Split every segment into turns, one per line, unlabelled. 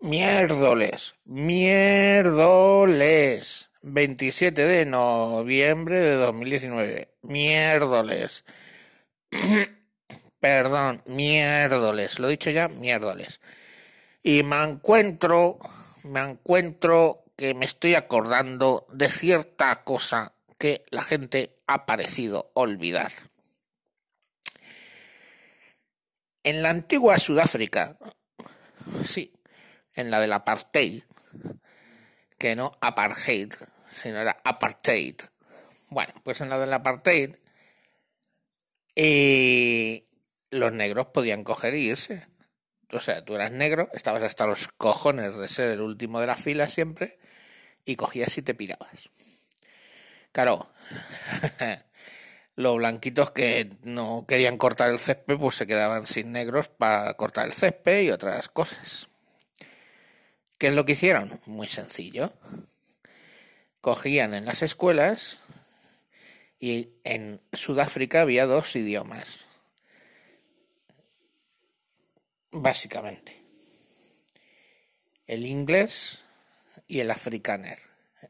Miérdoles, miérdoles. 27 de noviembre de 2019. Miérdoles. Perdón, miérdoles. Lo he dicho ya, miérdoles. Y me encuentro, me encuentro que me estoy acordando de cierta cosa que la gente ha parecido olvidar. En la antigua Sudáfrica, sí, en la del apartheid, que no apartheid, sino era apartheid. Bueno, pues en la del apartheid, eh, los negros podían coger y irse. O sea, tú eras negro, estabas hasta los cojones de ser el último de la fila siempre, y cogías y te pirabas. Claro, los blanquitos que no querían cortar el césped, pues se quedaban sin negros para cortar el césped y otras cosas. ¿Qué es lo que hicieron? Muy sencillo. Cogían en las escuelas y en Sudáfrica había dos idiomas. Básicamente. El inglés y el afrikaner.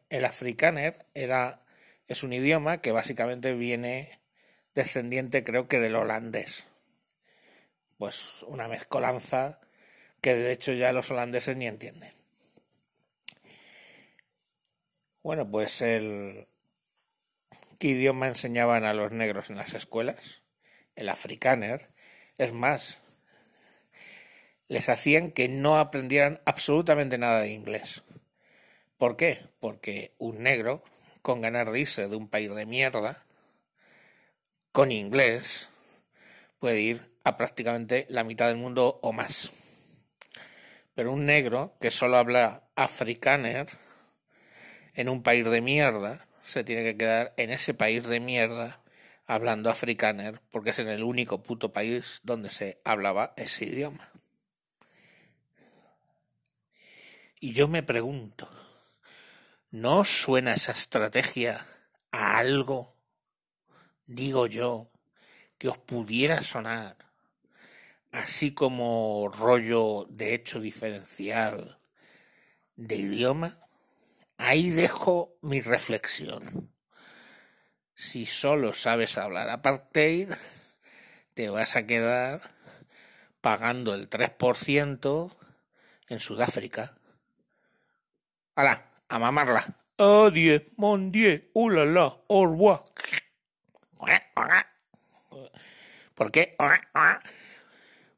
El afrikaner era es un idioma que básicamente viene descendiente creo que del holandés. Pues una mezcolanza que de hecho ya los holandeses ni entienden. Bueno, pues el... ¿Qué idioma enseñaban a los negros en las escuelas? El afrikaner. Es más, les hacían que no aprendieran absolutamente nada de inglés. ¿Por qué? Porque un negro, con ganar de irse de un país de mierda, con inglés, puede ir a prácticamente la mitad del mundo o más. Pero un negro que solo habla afrikaner, en un país de mierda, se tiene que quedar en ese país de mierda hablando afrikaner, porque es en el único puto país donde se hablaba ese idioma. Y yo me pregunto, ¿no suena esa estrategia a algo, digo yo, que os pudiera sonar, así como rollo de hecho diferencial de idioma? Ahí dejo mi reflexión. Si solo sabes hablar apartheid, te vas a quedar pagando el 3% en Sudáfrica. ¡Hala! ¡A mamarla! Adieu, mon dieu, ulala, au revoir. ¿Por qué?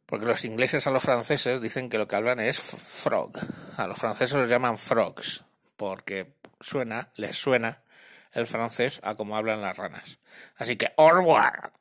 Porque los ingleses a los franceses dicen que lo que hablan es frog. A los franceses los llaman frogs porque suena, les suena el francés a como hablan las ranas. Así que, au revoir.